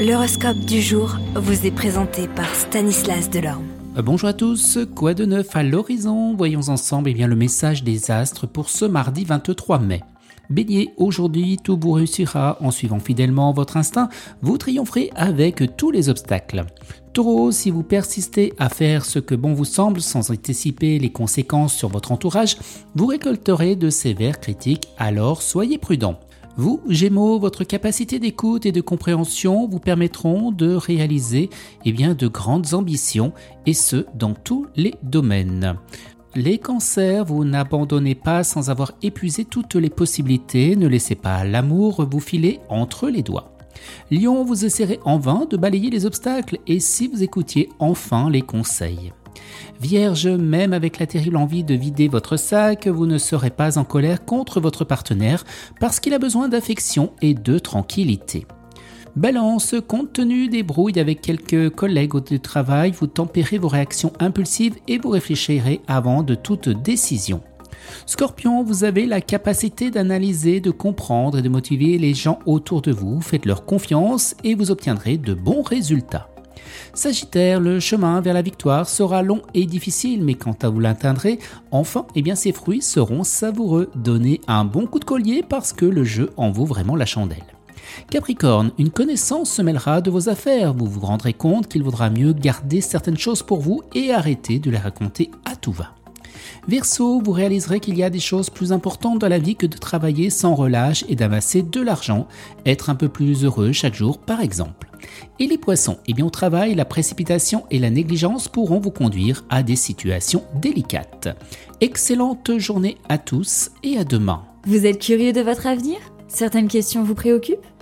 L'horoscope du jour vous est présenté par Stanislas Delorme. Euh, bonjour à tous, quoi de neuf à l'horizon? Voyons ensemble eh bien, le message des astres pour ce mardi 23 mai. Bélier, aujourd'hui tout vous réussira en suivant fidèlement votre instinct, vous triompherez avec tous les obstacles. Taureau, si vous persistez à faire ce que bon vous semble sans anticiper les conséquences sur votre entourage, vous récolterez de sévères critiques, alors soyez prudent. Vous, Gémeaux, votre capacité d'écoute et de compréhension vous permettront de réaliser eh de grandes ambitions, et ce, dans tous les domaines. Les cancers, vous n'abandonnez pas sans avoir épuisé toutes les possibilités, ne laissez pas l'amour vous filer entre les doigts. Lion, vous essaierez en vain de balayer les obstacles et si vous écoutiez enfin les conseils. Vierge, même avec la terrible envie de vider votre sac, vous ne serez pas en colère contre votre partenaire parce qu'il a besoin d'affection et de tranquillité. Balance, compte tenu des brouilles avec quelques collègues au travail, vous tempérez vos réactions impulsives et vous réfléchirez avant de toute décision. Scorpion, vous avez la capacité d'analyser, de comprendre et de motiver les gens autour de vous. Faites leur confiance et vous obtiendrez de bons résultats. Sagittaire, le chemin vers la victoire sera long et difficile, mais quand vous l'atteindrez, enfin, eh bien, ses fruits seront savoureux. Donnez un bon coup de collier parce que le jeu en vaut vraiment la chandelle. Capricorne, une connaissance se mêlera de vos affaires. Vous vous rendrez compte qu'il vaudra mieux garder certaines choses pour vous et arrêter de les raconter à tout va. Verseau, vous réaliserez qu'il y a des choses plus importantes dans la vie que de travailler sans relâche et d'amasser de l'argent, être un peu plus heureux chaque jour par exemple. Et les poissons, eh bien au travail, la précipitation et la négligence pourront vous conduire à des situations délicates. Excellente journée à tous et à demain. Vous êtes curieux de votre avenir? Certaines questions vous préoccupent?